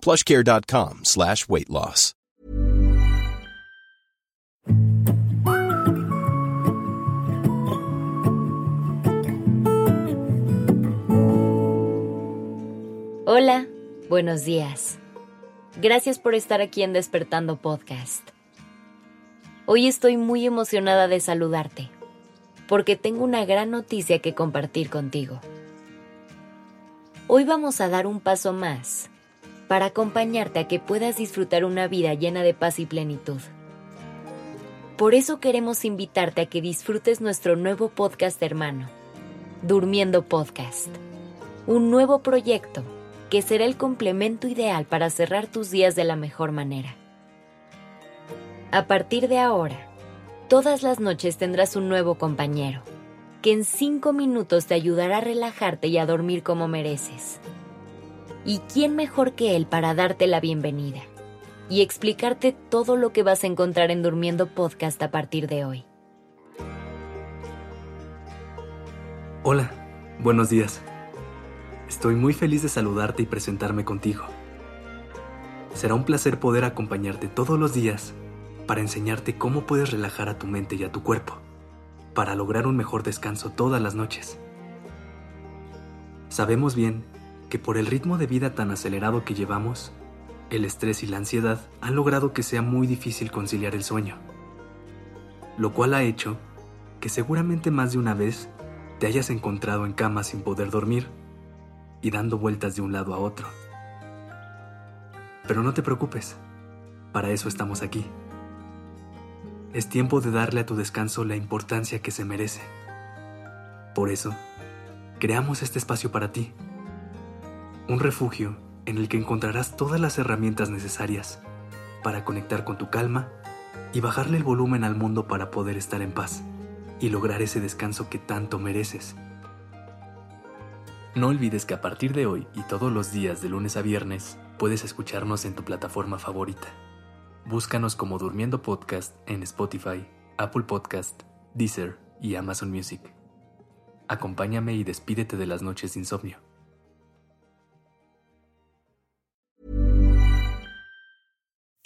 plushcare.com slash weight loss. Hola, buenos días. Gracias por estar aquí en Despertando Podcast. Hoy estoy muy emocionada de saludarte, porque tengo una gran noticia que compartir contigo. Hoy vamos a dar un paso más para acompañarte a que puedas disfrutar una vida llena de paz y plenitud. Por eso queremos invitarte a que disfrutes nuestro nuevo podcast hermano, Durmiendo Podcast, un nuevo proyecto que será el complemento ideal para cerrar tus días de la mejor manera. A partir de ahora, todas las noches tendrás un nuevo compañero, que en cinco minutos te ayudará a relajarte y a dormir como mereces. ¿Y quién mejor que él para darte la bienvenida y explicarte todo lo que vas a encontrar en Durmiendo Podcast a partir de hoy? Hola, buenos días. Estoy muy feliz de saludarte y presentarme contigo. Será un placer poder acompañarte todos los días para enseñarte cómo puedes relajar a tu mente y a tu cuerpo, para lograr un mejor descanso todas las noches. Sabemos bien que por el ritmo de vida tan acelerado que llevamos, el estrés y la ansiedad han logrado que sea muy difícil conciliar el sueño, lo cual ha hecho que seguramente más de una vez te hayas encontrado en cama sin poder dormir y dando vueltas de un lado a otro. Pero no te preocupes, para eso estamos aquí. Es tiempo de darle a tu descanso la importancia que se merece. Por eso, creamos este espacio para ti. Un refugio en el que encontrarás todas las herramientas necesarias para conectar con tu calma y bajarle el volumen al mundo para poder estar en paz y lograr ese descanso que tanto mereces. No olvides que a partir de hoy y todos los días de lunes a viernes puedes escucharnos en tu plataforma favorita. Búscanos como Durmiendo Podcast en Spotify, Apple Podcast, Deezer y Amazon Music. Acompáñame y despídete de las noches de insomnio.